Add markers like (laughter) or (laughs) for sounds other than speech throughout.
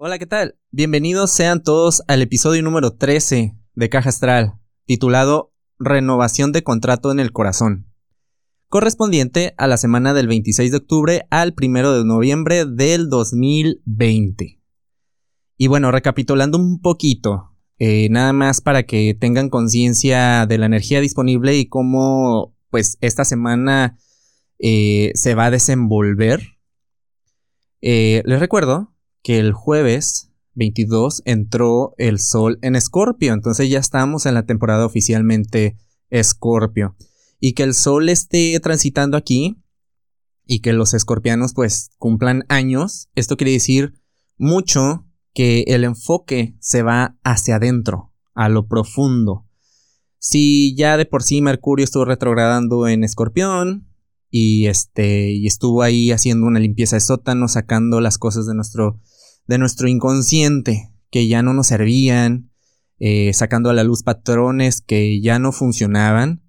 Hola, ¿qué tal? Bienvenidos sean todos al episodio número 13 de Caja Astral, titulado Renovación de contrato en el corazón, correspondiente a la semana del 26 de octubre al 1 de noviembre del 2020. Y bueno, recapitulando un poquito, eh, nada más para que tengan conciencia de la energía disponible y cómo pues esta semana eh, se va a desenvolver. Eh, les recuerdo que el jueves 22 entró el sol en Escorpio, entonces ya estamos en la temporada oficialmente Escorpio. Y que el sol esté transitando aquí y que los escorpianos pues cumplan años, esto quiere decir mucho que el enfoque se va hacia adentro, a lo profundo. Si ya de por sí Mercurio estuvo retrogradando en Escorpión y este y estuvo ahí haciendo una limpieza de sótano, sacando las cosas de nuestro de nuestro inconsciente que ya no nos servían, eh, sacando a la luz patrones que ya no funcionaban,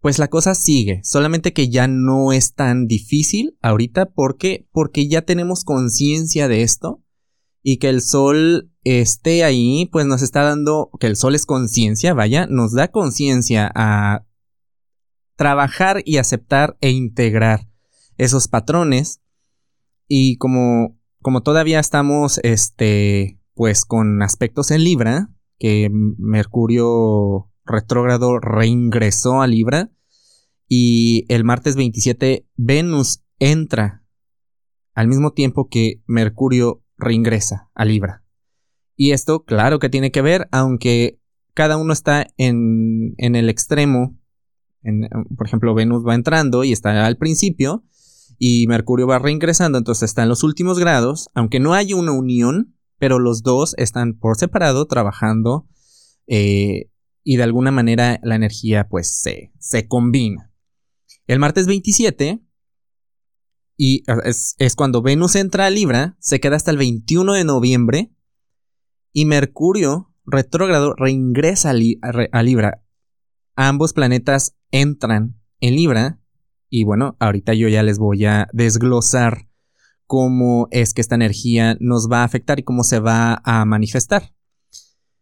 pues la cosa sigue, solamente que ya no es tan difícil ahorita porque porque ya tenemos conciencia de esto y que el sol esté ahí, pues nos está dando que el sol es conciencia, vaya, nos da conciencia a trabajar y aceptar e integrar esos patrones y como como todavía estamos, este, pues con aspectos en Libra, que Mercurio retrógrado reingresó a Libra, y el martes 27 Venus entra al mismo tiempo que Mercurio reingresa a Libra. Y esto, claro que tiene que ver, aunque cada uno está en, en el extremo. Por ejemplo, Venus va entrando y está al principio, y Mercurio va reingresando, entonces está en los últimos grados, aunque no hay una unión, pero los dos están por separado trabajando eh, y de alguna manera la energía pues se, se combina. El martes 27 y es, es, cuando Venus entra a Libra, se queda hasta el 21 de noviembre y Mercurio retrógrado reingresa a Libra. Ambos planetas entran en Libra y bueno, ahorita yo ya les voy a desglosar cómo es que esta energía nos va a afectar y cómo se va a manifestar.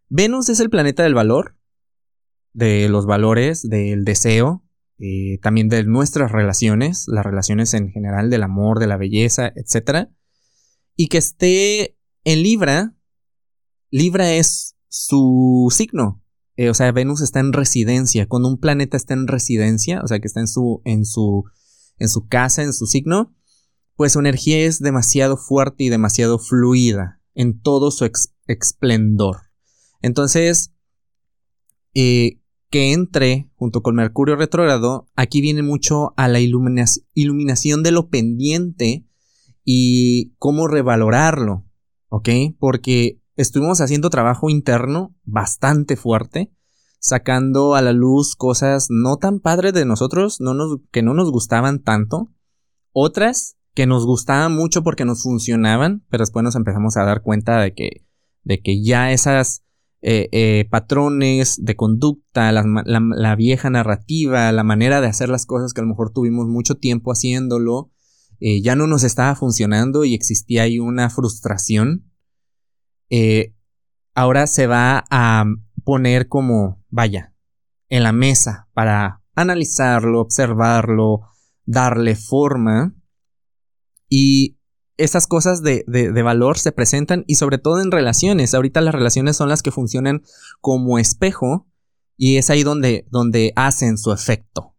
Venus es el planeta del valor, de los valores, del deseo, eh, también de nuestras relaciones, las relaciones en general, del amor, de la belleza, etc. Y que esté en Libra, Libra es su signo, eh, o sea, Venus está en residencia. Cuando un planeta está en residencia, o sea, que está en su, en su, en su casa, en su signo, pues su energía es demasiado fuerte y demasiado fluida en todo su esplendor. Entonces, eh, que entre junto con Mercurio retrógrado, aquí viene mucho a la iluminación de lo pendiente y cómo revalorarlo, ¿ok? Porque estuvimos haciendo trabajo interno bastante fuerte, sacando a la luz cosas no tan padres de nosotros, no nos, que no nos gustaban tanto, otras que nos gustaban mucho porque nos funcionaban, pero después nos empezamos a dar cuenta de que, de que ya esas eh, eh, patrones de conducta, la, vieja narrativa, la manera de hacer las cosas que a lo mejor tuvimos mucho tiempo haciéndolo, eh, ya no nos estaba funcionando y existía ahí una frustración eh, ahora se va a poner como, vaya, en la mesa para analizarlo, observarlo, darle forma. Y esas cosas de, valor se presentan y sobre todo en relaciones. Ahorita las relaciones son las que funcionan como espejo y es ahí donde, donde hacen su efecto.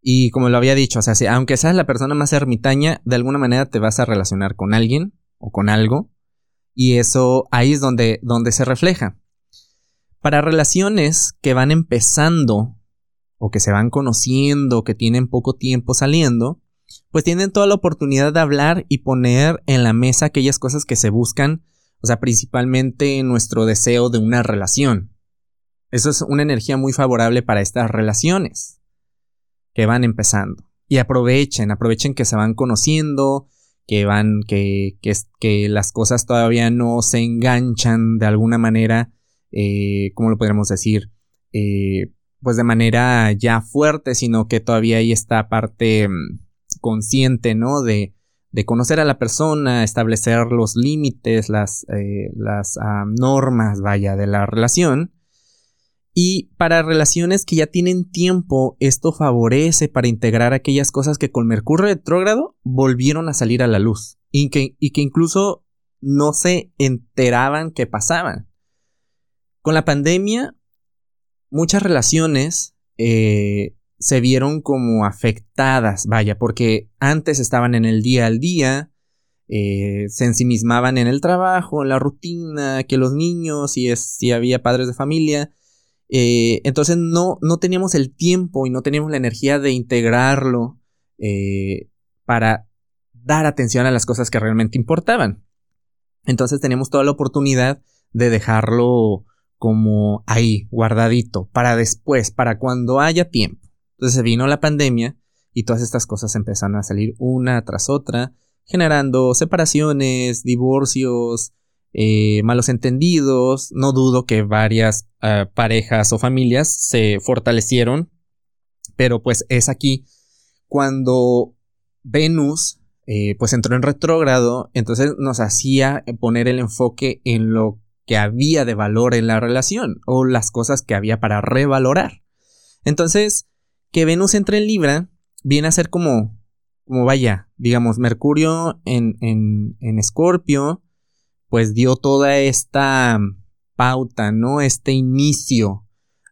Y como lo había dicho, o sea, aunque seas la persona más ermitaña, de alguna manera te vas a relacionar con alguien o con algo y eso ahí es donde, donde se refleja. Para relaciones que van empezando o que se van conociendo, que tienen poco tiempo saliendo, pues tienen toda la oportunidad de hablar y poner en la mesa aquellas cosas que se buscan, o sea, principalmente nuestro deseo de una relación. Eso es una energía muy favorable para estas relaciones que van empezando. Y aprovechen, aprovechen que se van conociendo, que van, que, que, que las cosas todavía no se enganchan de alguna manera, eh, ¿cómo lo podríamos decir? Eh, pues de manera ya fuerte, sino que todavía hay esta parte mm, consciente, ¿no? De, de conocer a la persona, establecer los límites, las, eh, las ah, normas, vaya, de la relación. Y para relaciones que ya tienen tiempo, esto favorece para integrar aquellas cosas que con Mercurio retrógrado volvieron a salir a la luz y que, y que incluso no se enteraban que pasaban. Con la pandemia, muchas relaciones eh, se vieron como afectadas, vaya, porque antes estaban en el día al día, eh, se ensimismaban en el trabajo, en la rutina, que los niños, si, es, si había padres de familia, eh, entonces no, no teníamos el tiempo y no teníamos la energía de integrarlo eh, para dar atención a las cosas que realmente importaban. Entonces teníamos toda la oportunidad de dejarlo como ahí, guardadito, para después, para cuando haya tiempo. Entonces vino la pandemia y todas estas cosas empezaron a salir una tras otra, generando separaciones, divorcios, eh, malos entendidos. No dudo que varias eh, parejas o familias se fortalecieron, pero pues es aquí cuando Venus eh, pues entró en retrógrado, entonces nos hacía poner el enfoque en lo que había de valor en la relación o las cosas que había para revalorar. Entonces, que Venus entre en Libra viene a ser como, como vaya, digamos, Mercurio en, en, en Escorpio, pues dio toda esta pauta, ¿no? Este inicio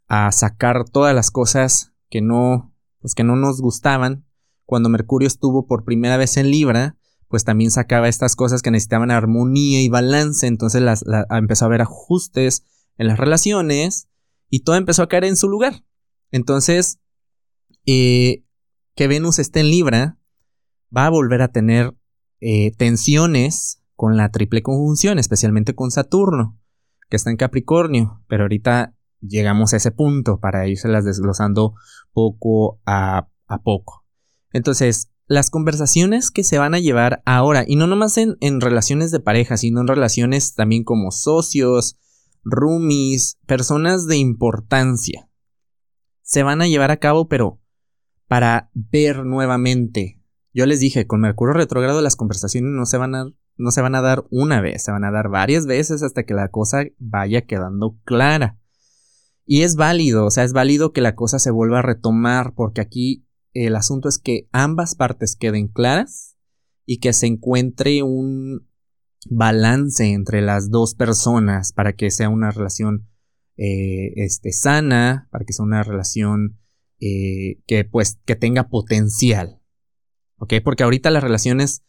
a sacar todas las cosas que no, pues que no nos gustaban. Cuando Mercurio estuvo por primera vez en Libra, pues también sacaba estas cosas que necesitaban armonía y balance, entonces las, empezó a haber ajustes en las relaciones y todo empezó a caer en su lugar. Entonces, eh, que Venus esté en Libra va a volver a tener eh, tensiones con la triple conjunción, especialmente con Saturno, que está en Capricornio, pero ahorita llegamos a ese punto para las desglosando poco a, poco. Entonces, las conversaciones que se van a llevar ahora, y no nomás en, en relaciones de pareja, sino en relaciones también como socios, roomies, personas de importancia, se van a llevar a cabo, pero para ver nuevamente. Yo les dije, con Mercurio retrógrado las conversaciones no se van a no se van a dar una vez, se van a dar varias veces hasta que la cosa vaya quedando clara. Y es válido, o sea, es válido que la cosa se vuelva a retomar, porque aquí el asunto es que ambas partes queden claras y que se encuentre un balance entre las dos personas para que sea una relación eh, este, sana, para que sea una relación eh, que pues que tenga potencial. ¿Ok? Porque ahorita las relaciones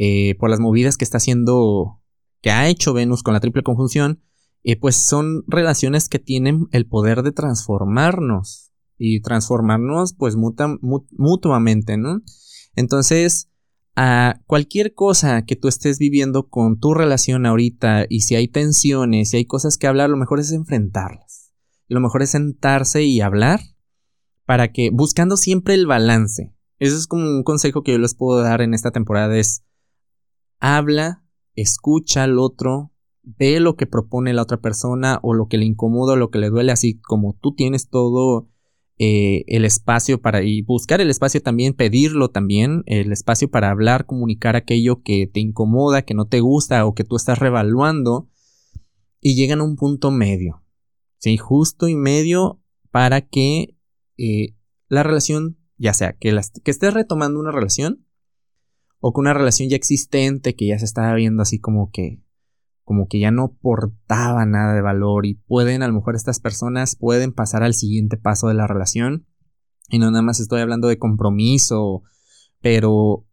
eh, por las movidas que está haciendo, que ha hecho Venus con la triple conjunción, eh, pues son relaciones que tienen el poder de transformarnos y transformarnos pues mutuamente, ¿no? Entonces, a cualquier cosa que tú estés viviendo con tu relación ahorita y si hay tensiones, si hay cosas que hablar, lo mejor es enfrentarlas. Lo mejor es sentarse y hablar para que, buscando siempre el balance. Eso es como un consejo que yo les puedo dar en esta temporada, es habla, escucha al otro, ve lo que propone la otra persona o lo que le incomoda o lo que le duele, así como tú tienes todo eh, el espacio para y buscar el espacio también, pedirlo también, el espacio para hablar, comunicar aquello que te incomoda, que no te gusta o que tú estás revaluando y llegan a un punto medio, ¿sí? Justo y medio para que eh, la relación, ya sea que, que estés retomando una relación, o con una relación ya existente que ya se estaba viendo así como que como que ya no portaba nada de valor y pueden a lo mejor estas personas pueden pasar al siguiente paso de la relación. Y no nada más estoy hablando de compromiso pero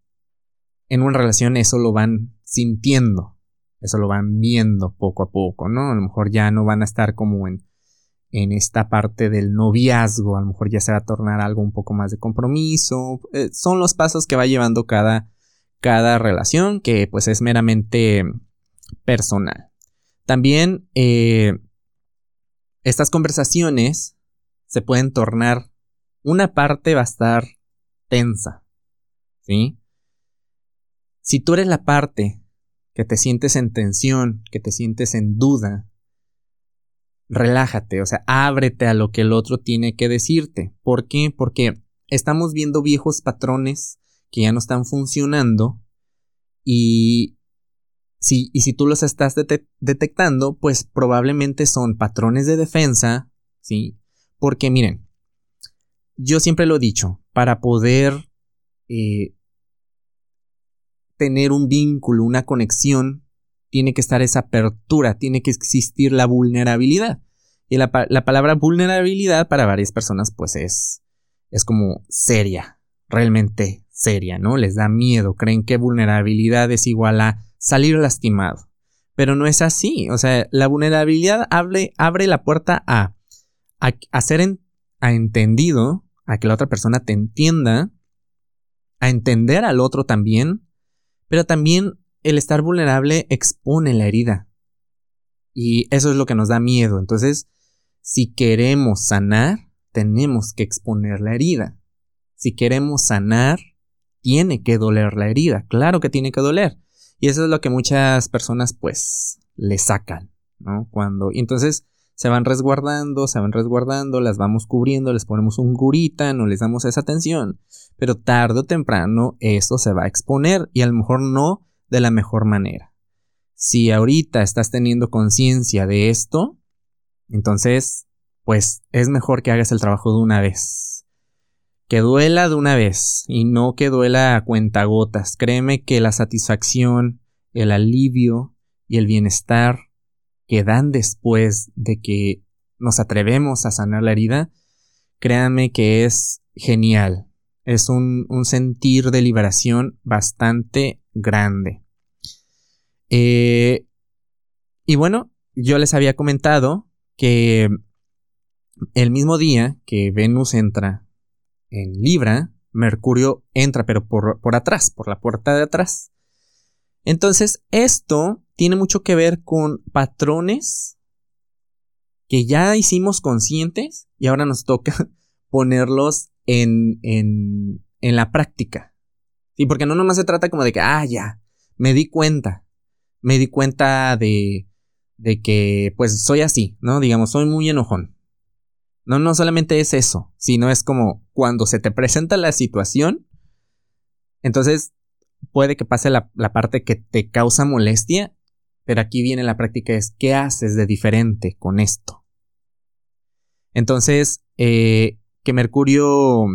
en una relación eso lo van sintiendo eso lo van viendo poco a poco no a lo mejor ya no van a estar como en en esta parte del noviazgo a lo mejor ya se va a tornar algo un poco más de compromiso eh, son los pasos que va llevando cada cada relación que pues es meramente personal. También eh, estas conversaciones se pueden tornar, una parte va a estar tensa, ¿sí? Si tú eres la parte que te sientes en tensión, que te sientes en duda, relájate, o sea, ábrete a lo que el otro tiene que decirte. ¿Por qué? Porque estamos viendo viejos patrones que ya no están funcionando Y si, y si tú los estás detectando, pues probablemente son patrones de defensa, ¿sí? Porque miren, yo siempre lo he dicho, para poder eh, tener un vínculo, una conexión, tiene que estar esa apertura, tiene que existir la vulnerabilidad. Y la, palabra vulnerabilidad para varias personas pues es, es como seria, realmente seria, ¿no? Les da miedo, creen que vulnerabilidad es igual a salir lastimado. Pero no es así, o sea, la vulnerabilidad abre, la puerta a, a, ser a entendido, a que la otra persona te entienda, a entender al otro también, pero también el estar vulnerable expone la herida. Y eso es lo que nos da miedo. Entonces, si queremos sanar, tenemos que exponer la herida. Si queremos sanar, tiene que doler la herida. Claro que tiene que doler. Y eso es lo que muchas personas pues le sacan, ¿no? Cuando... Y entonces se van resguardando, se van resguardando, las vamos cubriendo, les ponemos un gurita, no les damos esa atención. Pero tarde o temprano eso se va a exponer y a lo mejor no de la mejor manera. Si ahorita estás teniendo conciencia de esto, entonces, pues es mejor que hagas el trabajo de una vez. Que duela de una vez y no que duela a cuentagotas. Créeme que la satisfacción, el alivio y el bienestar que dan después de que nos atrevemos a sanar la herida, créanme que es genial. Es un, sentir de liberación bastante grande. Eh, y bueno, yo les había comentado que el mismo día que Venus entra en Libra, Mercurio entra, pero por, por atrás, por la puerta de atrás. Entonces, esto tiene mucho que ver con patrones que ya hicimos conscientes y ahora nos toca (laughs) ponerlos en, en, en la práctica. Sí, porque no nomás se trata como de que, ah, ya, me di cuenta, me di cuenta de, de que, pues, soy así, ¿no? Digamos, soy muy enojón. No, no solamente es eso, sino es como cuando se te presenta la situación, entonces puede que pase la, parte que te causa molestia pero aquí viene la práctica es, ¿qué haces de diferente con esto? Entonces, eh, que Mercurio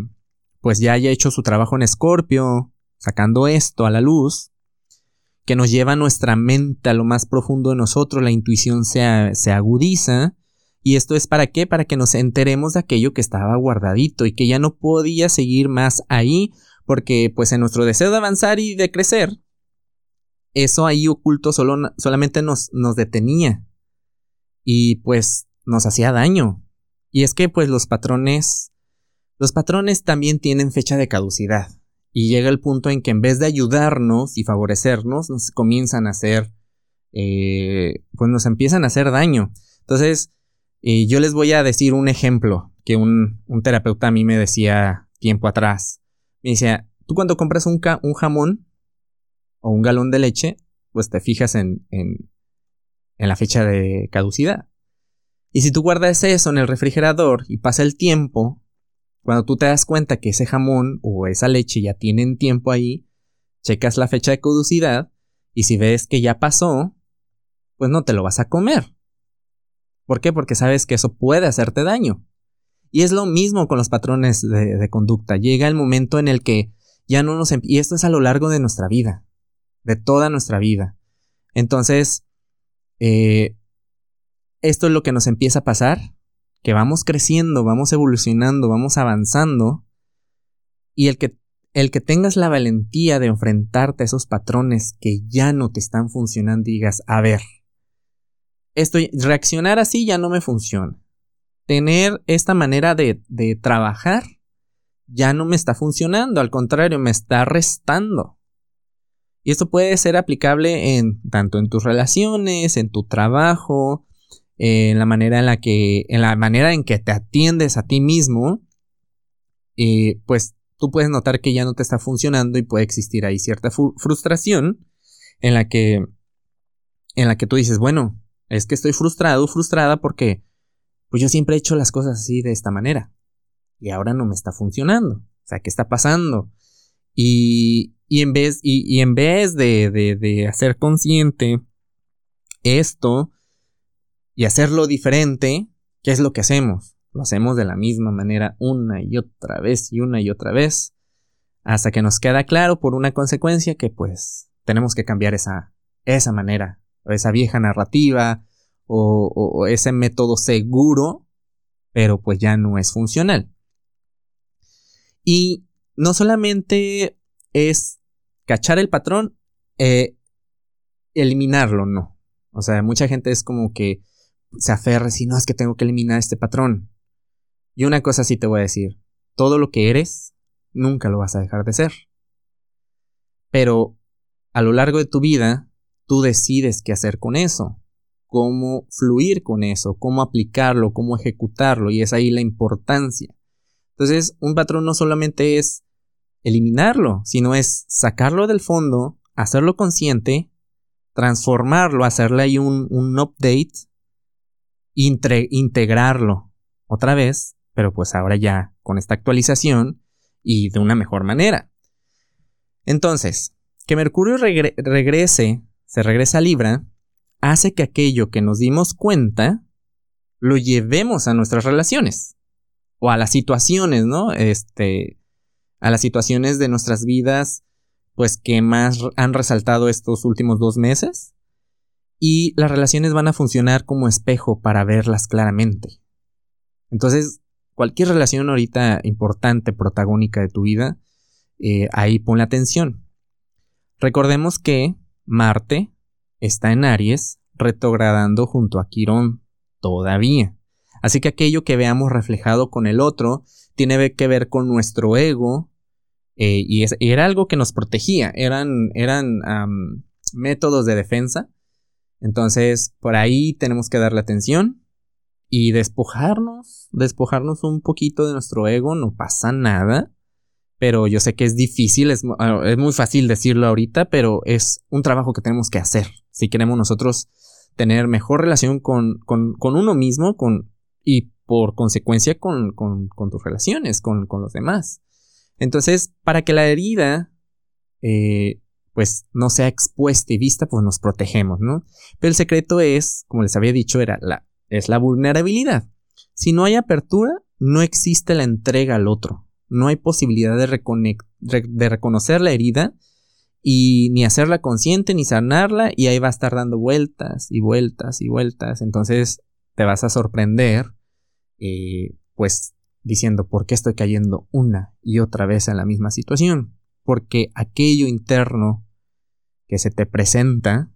pues ya haya hecho su trabajo en Escorpio, sacando esto a la luz, que nos lleva nuestra mente a lo más profundo de nosotros, la intuición se agudiza, y esto es para qué? Para que nos enteremos de aquello que estaba guardadito y que ya no podía seguir más ahí, porque pues en nuestro deseo de avanzar y de crecer, eso ahí oculto solo, solamente nos, nos detenía y pues nos hacía daño. Y es que pues los patrones, los patrones también tienen fecha de caducidad y llega el punto en que en vez de ayudarnos y favorecernos, nos comienzan a hacer, eh, pues nos empiezan a hacer daño. Entonces, eh, yo les voy a decir un ejemplo que un, un, terapeuta a mí me decía tiempo atrás. Me decía, tú cuando compras un, un jamón, o un galón de leche, pues te fijas en, en, la fecha de caducidad. Y si tú guardas eso en el refrigerador y pasa el tiempo, cuando tú te das cuenta que ese jamón o esa leche ya tienen tiempo ahí, checas la fecha de caducidad y si ves que ya pasó, pues no te lo vas a comer. ¿Por qué? Porque sabes que eso puede hacerte daño. Y es lo mismo con los patrones de, conducta. Llega el momento en el que ya no nos... Y esto es a lo largo de nuestra vida de toda nuestra vida. Entonces, eh, esto es lo que nos empieza a pasar, que vamos creciendo, vamos evolucionando, vamos avanzando, y el que, el que tengas la valentía de enfrentarte a esos patrones que ya no te están funcionando, digas, a ver, esto, reaccionar así ya no me funciona. Tener esta manera de, de trabajar ya no me está funcionando, al contrario, me está restando. Y esto puede ser aplicable en tanto en tus relaciones, en tu trabajo, en la manera en la que, en la manera en que te atiendes a ti mismo, pues tú puedes notar que ya no te está funcionando y puede existir ahí cierta frustración en la que, en la que tú dices, bueno, es que estoy frustrado, frustrada porque pues yo siempre he hecho las cosas así de esta manera y ahora no me está funcionando. O sea, ¿qué está pasando? Y, Y en vez, y, en vez de, de, de hacer consciente esto y hacerlo diferente, ¿qué es lo que hacemos? Lo hacemos de la misma manera una y otra vez y una y otra vez hasta que nos queda claro por una consecuencia que pues tenemos que cambiar esa, esa manera, esa vieja narrativa, o, ese método seguro, pero pues ya no es funcional. Y no solamente es cachar el patrón, eh, eliminarlo, no. O sea, mucha gente es como que se aferra si no es que tengo que eliminar este patrón. Y una cosa sí te voy a decir, todo lo que eres nunca lo vas a dejar de ser. Pero a lo largo de tu vida, tú decides qué hacer con eso, cómo fluir con eso, cómo aplicarlo, cómo ejecutarlo, y es ahí la importancia. Entonces, un patrón no solamente es eliminarlo, sino es sacarlo del fondo, hacerlo consciente, transformarlo, hacerle ahí un, update, integrarlo otra vez, pero pues ahora ya con esta actualización y de una mejor manera. Entonces, que Mercurio regrese, se regresa a Libra, hace que aquello que nos dimos cuenta lo llevemos a nuestras relaciones o a las situaciones, ¿no? Este, a las situaciones de nuestras vidas, pues que más han resaltado estos últimos dos meses. Y las relaciones van a funcionar como espejo para verlas claramente. Entonces, cualquier relación ahorita importante, protagónica de tu vida, eh, ahí pon la atención. Recordemos que Marte está en Aries, retrogradando junto a Quirón todavía. Así que aquello que veamos reflejado con el otro tiene que ver con nuestro ego eh, y, era algo que nos protegía, eran, eran métodos de defensa. Entonces, por ahí tenemos que darle atención y despojarnos, despojarnos un poquito de nuestro ego, no pasa nada. Pero yo sé que es difícil, es, ah, muy fácil decirlo ahorita, pero es un trabajo que tenemos que hacer. Si queremos nosotros tener mejor relación con, con, uno mismo con, y por consecuencia con, con tus relaciones, con, los demás. Entonces, para que la herida eh, pues no sea expuesta y vista, pues nos protegemos, ¿no? Pero el secreto es, como les había dicho, era la es la vulnerabilidad. Si no hay apertura, no existe la entrega al otro. No hay posibilidad de, reconocer la herida y ni hacerla consciente ni sanarla y ahí va a estar dando vueltas y vueltas y vueltas. Entonces te vas a sorprender eh, pues diciendo por qué estoy cayendo una y otra vez en la misma situación. Porque aquello interno que se te presenta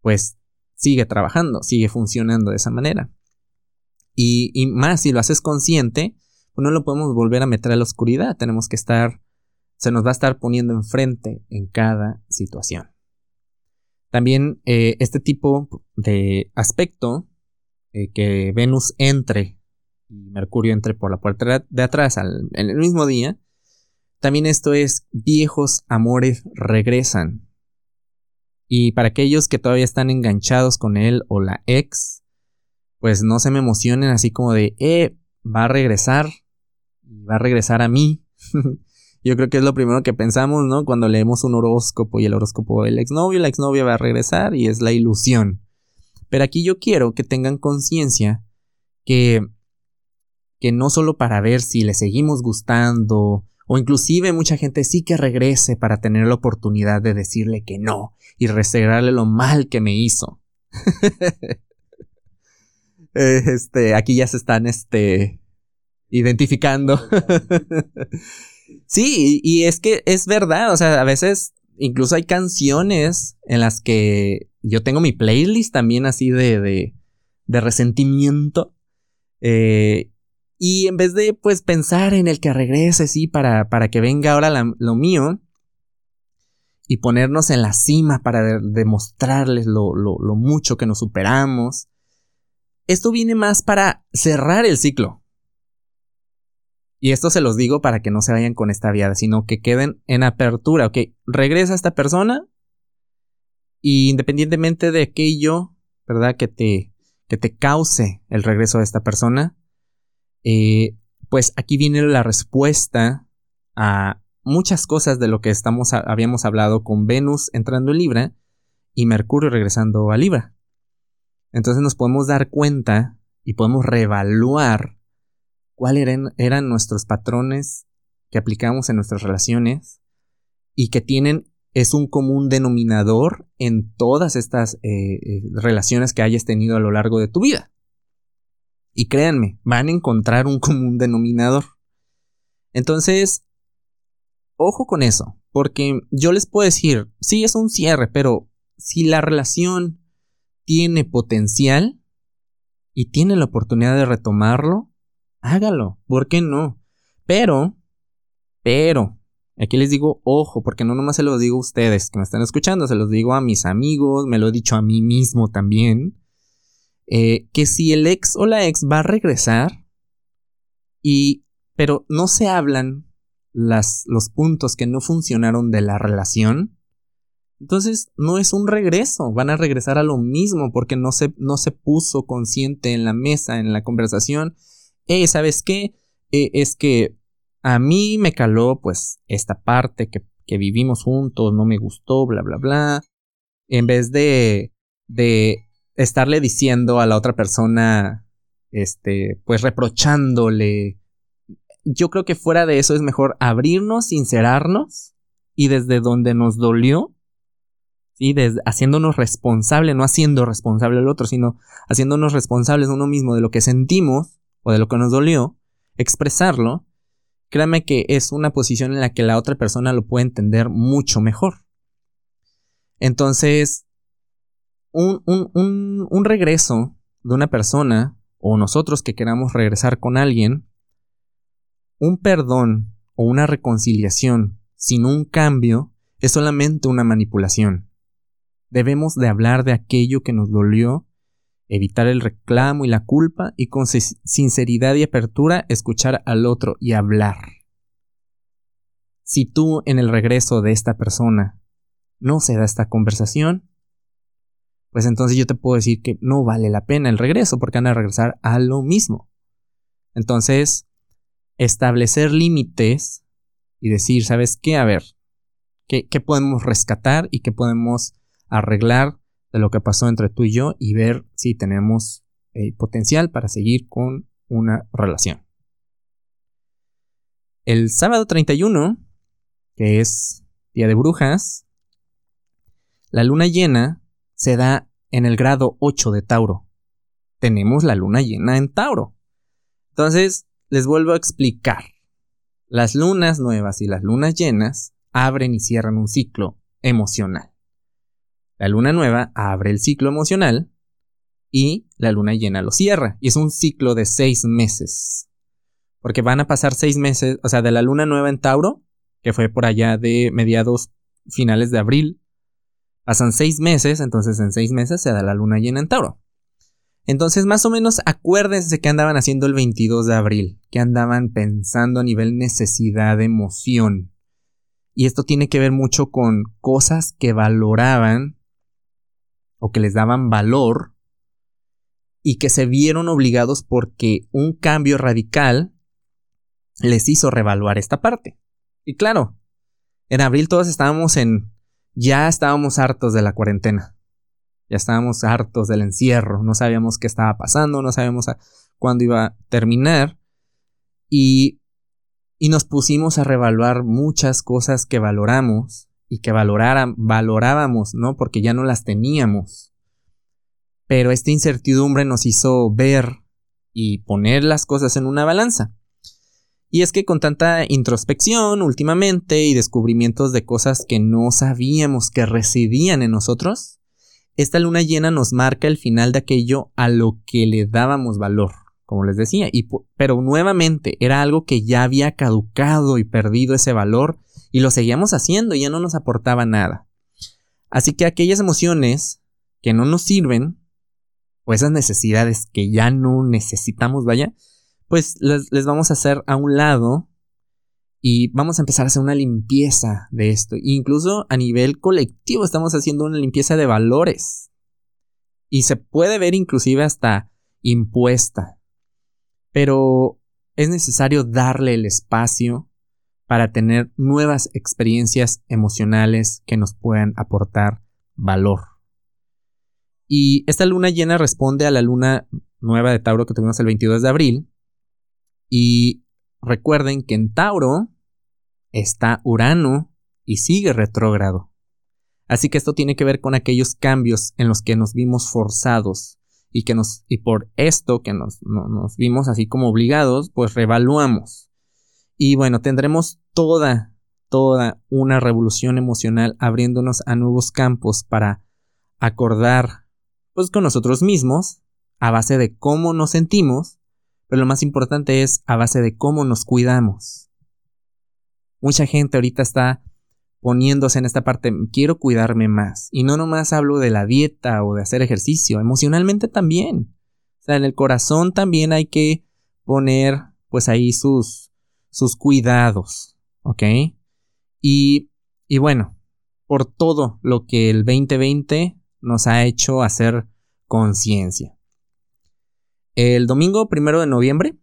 pues sigue trabajando, sigue funcionando de esa manera. Y, más si lo haces consciente, pues no lo podemos volver a meter a la oscuridad, tenemos que estar, se nos va a estar poniendo enfrente en cada situación. También eh, este tipo de aspecto, eh, que Venus entre y Mercurio entre por la puerta de atrás en el mismo día, también esto es viejos amores regresan. Y para aquellos que todavía están enganchados con él o la ex, pues no se me emocionen así como de, eh, va a regresar, va a regresar a mí. (laughs) Yo creo que es lo primero que pensamos, ¿no? Cuando leemos un horóscopo y el horóscopo del exnovio, la exnovia va a regresar y es la ilusión. Pero aquí yo quiero que tengan conciencia que, que no solo para ver si le seguimos gustando o inclusive mucha gente sí que regrese para tener la oportunidad de decirle que no y restregarle lo mal que me hizo. (laughs) Este, aquí ya se están, este, identificando. sí, y es que es verdad, o sea, a veces incluso hay canciones en las que yo tengo mi playlist también así de, de, resentimiento. Eh, y en vez de pues pensar en el que regrese, sí, para, para que venga ahora lo mío, y ponernos en la cima para demostrarles lo, lo, mucho que nos superamos, esto viene más para cerrar el ciclo. Y esto se los digo para que no se vayan con esta viada, sino que queden en apertura. Ok, regresa esta persona. Y independientemente de aquello, ¿verdad? Que te, que te cause el regreso de esta persona, eh, pues aquí viene la respuesta a muchas cosas de lo que estamos, habíamos hablado con Venus entrando en Libra y Mercurio regresando a Libra. Entonces nos podemos dar cuenta y podemos reevaluar cuáles eran, nuestros patrones que aplicamos en nuestras relaciones y que tienen es un común denominador en todas estas eh, eh, relaciones que hayas tenido a lo largo de tu vida. Y créanme, van a encontrar un común denominador. Entonces, ojo con eso, porque yo les puedo decir, sí es un cierre, pero si la relación tiene potencial y tiene la oportunidad de retomarlo, hágalo, ¿por qué no? Pero, pero, aquí les digo, ojo, porque no nomás se lo digo a ustedes que me están escuchando, se los digo a mis amigos, me lo he dicho a mí mismo también, eh, que si el ex o la ex va a regresar, y, pero no se hablan los puntos que no funcionaron de la relación, entonces no es un regreso, van a regresar a lo mismo porque no se, no se puso consciente en la mesa, en la conversación. ¿Sabes qué? Eh, es que a mí me caló pues esta parte que, vivimos juntos, no me gustó, bla, bla, bla. En vez de, de estarle diciendo a la otra persona, este, pues reprochándole. Yo creo que fuera de eso es mejor abrirnos, sincerarnos y desde donde nos dolió, ¿sí? haciéndonos responsable, no haciendo responsable al otro, sino haciéndonos responsables uno mismo de lo que sentimos o de lo que nos dolió, expresarlo, créame que es una posición en la que la otra persona lo puede entender mucho mejor. Entonces, un, un, un regreso de una persona o nosotros que queramos regresar con alguien, un perdón o una reconciliación sin un cambio es solamente una manipulación. Debemos de hablar de aquello que nos dolió, evitar el reclamo y la culpa y con sinceridad y apertura escuchar al otro y hablar. Si tú en el regreso de esta persona no se da esta conversación, pues entonces yo te puedo decir que no vale la pena el regreso porque van a regresar a lo mismo. Entonces, establecer límites y decir, ¿sabes qué? A ver, ¿qué, qué podemos rescatar y qué podemos arreglar de lo que pasó entre tú y yo y ver si tenemos eh, potencial para seguir con una relación. El sábado 31, que es Día de Brujas, la luna llena se da en el grado 8 de Tauro. Tenemos la luna llena en Tauro. Entonces, les vuelvo a explicar. Las lunas nuevas y las lunas llenas abren y cierran un ciclo emocional. La luna nueva abre el ciclo emocional y la luna llena lo cierra. Y es un ciclo de seis meses. Porque van a pasar seis meses, o sea, de la luna nueva en Tauro, que fue por allá de mediados finales de abril, pasan seis meses, entonces en seis meses se da la luna llena en Tauro. Entonces, más o menos acuérdense que andaban haciendo el 22 de abril, que andaban pensando a nivel necesidad, emoción. Y esto tiene que ver mucho con cosas que valoraban o que les daban valor y que se vieron obligados porque un cambio radical les hizo revaluar esta parte. Y claro, en abril todos estábamos en... ya estábamos hartos de la cuarentena. Ya estábamos hartos del encierro, no sabíamos qué estaba pasando, no sabíamos cuándo iba a terminar. Y, y nos pusimos a revaluar muchas cosas que valoramos y que valoraran, valorábamos, ¿no? Porque ya no las teníamos. Pero esta incertidumbre nos hizo ver y poner las cosas en una balanza. Y es que con tanta introspección últimamente y descubrimientos de cosas que no sabíamos que residían en nosotros, esta luna llena nos marca el final de aquello a lo que le dábamos valor, como les decía, y, pero nuevamente era algo que ya había caducado y perdido ese valor y lo seguíamos haciendo y ya no nos aportaba nada. Así que aquellas emociones que no nos sirven, o esas necesidades que ya no necesitamos, vaya, pues les, vamos a hacer a un lado y vamos a empezar a hacer una limpieza de esto. incluso a nivel colectivo estamos haciendo una limpieza de valores. Y se puede ver inclusive hasta impuesta. Pero es necesario darle el espacio para tener nuevas experiencias emocionales que nos puedan aportar valor. Y esta luna llena responde a la luna nueva de Tauro que tuvimos el 22 de abril. Y recuerden que en Tauro está Urano y sigue retrógrado. Así que esto tiene que ver con aquellos cambios en los que nos vimos forzados y que nos y por esto que nos, nos vimos así como obligados, pues revaluamos. Y bueno, tendremos toda, toda una revolución emocional abriéndonos a nuevos campos para acordar pues con nosotros mismos a base de cómo nos sentimos, pero lo más importante es a base de cómo nos cuidamos. Mucha gente ahorita está poniéndose en esta parte, quiero cuidarme más. Y no nomás hablo de la dieta o de hacer ejercicio, emocionalmente también. O sea, en el corazón también hay que poner pues ahí sus, sus cuidados, ¿ok? Y, y bueno, por todo lo que el 2020 nos ha hecho hacer conciencia. El domingo primero de noviembre,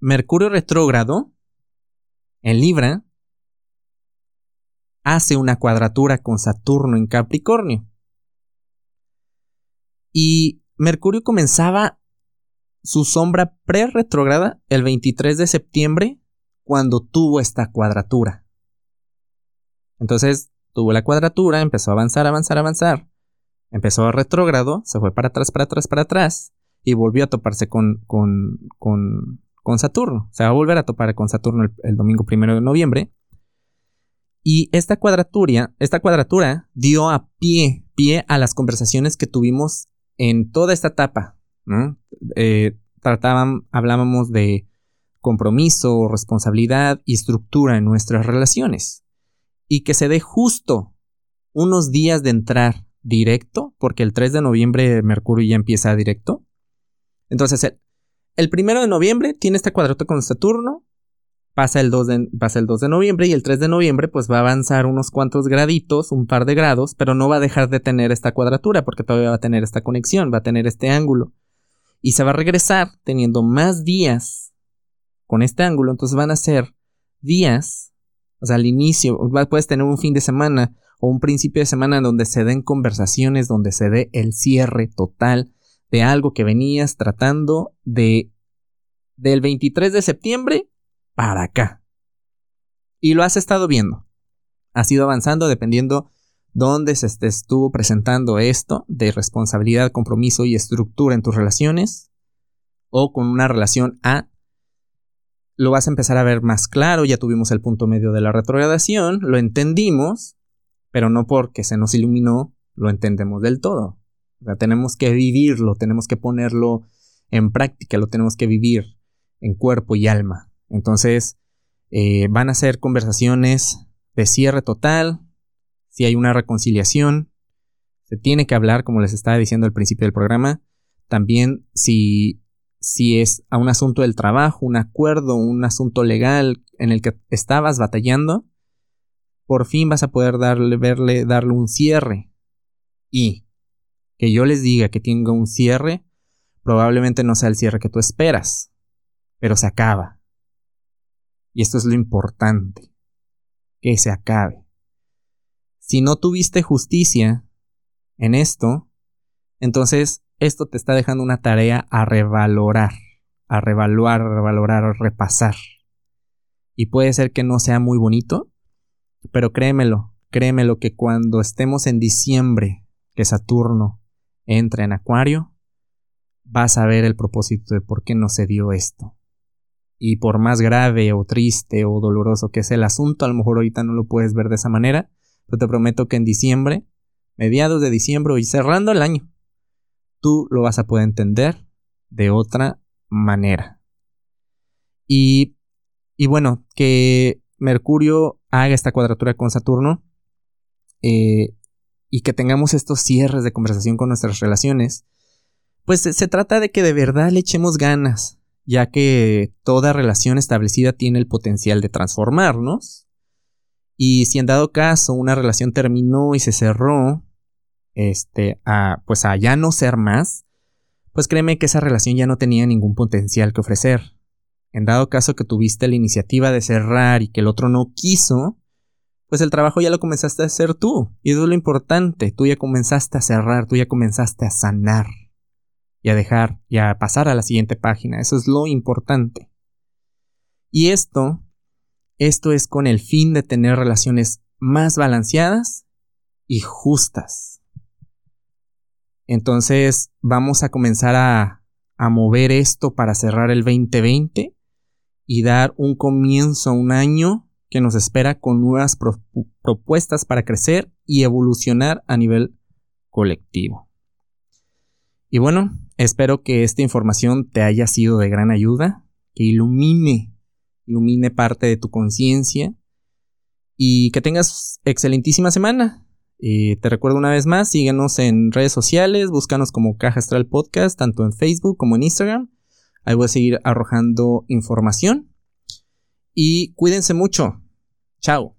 Mercurio retrógrado en Libra hace una cuadratura con Saturno en Capricornio. Y Mercurio comenzaba su sombra pre-retrograda el 23 de septiembre cuando tuvo esta cuadratura. Entonces tuvo la cuadratura, empezó a avanzar, avanzar, avanzar. Empezó a retrógrado, se fue para atrás, para atrás, para atrás y volvió a toparse con, con, con, con Saturno. Se va a volver a topar con Saturno el, domingo primero de noviembre. Y esta cuadratura, esta cuadratura dio a pie, pie a las conversaciones que tuvimos en toda esta etapa eh, trataban, hablábamos de compromiso, responsabilidad y estructura en nuestras relaciones. Y que se dé justo unos días de entrar directo, porque el 3 de noviembre Mercurio ya empieza directo. Entonces, el, el 1 de noviembre tiene este cuadrato con Saturno, pasa el, 2 de, pasa el 2 de noviembre y el 3 de noviembre pues va a avanzar unos cuantos graditos, un par de grados, pero no va a dejar de tener esta cuadratura porque todavía va a tener esta conexión, va a tener este ángulo y se va a regresar teniendo más días con este ángulo. Entonces van a ser días, o sea, al inicio, puedes tener un fin de semana o un principio de semana donde se den conversaciones, donde se dé el cierre total de algo que venías tratando de del 23 de septiembre para acá. Y lo has estado viendo. Has ido avanzando dependiendo donde se estuvo presentando esto de responsabilidad, compromiso y estructura en tus relaciones o con una relación A, lo vas a empezar a ver más claro, ya tuvimos el punto medio de la retrogradación, lo entendimos, pero no porque se nos iluminó, lo entendemos del todo. O sea, tenemos que vivirlo, tenemos que ponerlo en práctica, lo tenemos que vivir en cuerpo y alma. Entonces, eh, van a ser conversaciones de cierre total, si hay una reconciliación, se tiene que hablar, como les estaba diciendo al principio del programa. También si, si es a un asunto del trabajo, un acuerdo, un asunto legal en el que estabas batallando, por fin vas a poder darle, verle, darle un cierre. Y que yo les diga que tenga un cierre, probablemente no sea el cierre que tú esperas, pero se acaba. Y esto es lo importante, que se acabe. Si no tuviste justicia en esto, entonces esto te está dejando una tarea a revalorar, a revaluar, a revalorar, a repasar. Y puede ser que no sea muy bonito, pero créemelo, créemelo que cuando estemos en diciembre, que Saturno entra en Acuario, vas a ver el propósito de por qué no se dio esto. Y por más grave o triste o doloroso que sea el asunto, a lo mejor ahorita no lo puedes ver de esa manera, pero te prometo que en diciembre, mediados de diciembre y cerrando el año, tú lo vas a poder entender de otra manera. Y, y bueno, que Mercurio haga esta cuadratura con Saturno eh, y que tengamos estos cierres de conversación con nuestras relaciones, pues se trata de que de verdad le echemos ganas, ya que toda relación establecida tiene el potencial de transformarnos y si en dado caso una relación terminó y se cerró, este, a, pues a ya no ser más, pues créeme que esa relación ya no tenía ningún potencial que ofrecer. En dado caso que tuviste la iniciativa de cerrar y que el otro no quiso, pues el trabajo ya lo comenzaste a hacer tú. Y eso es lo importante. Tú ya comenzaste a cerrar, tú ya comenzaste a sanar y a dejar y a pasar a la siguiente página. Eso es lo importante. Y esto, esto es con el fin de tener relaciones más balanceadas y justas. Entonces vamos a comenzar a, mover esto para cerrar el 2020 y dar un comienzo a un año que nos espera con nuevas propuestas para crecer y evolucionar a nivel colectivo. Y bueno, espero que esta información te haya sido de gran ayuda, que ilumine, ilumine parte de tu conciencia y que tengas excelentísima semana. Eh, te recuerdo una vez más, síguenos en redes sociales, búscanos como Caja Astral Podcast, tanto en Facebook como en Instagram. Ahí voy a seguir arrojando información. Y cuídense mucho. Chao.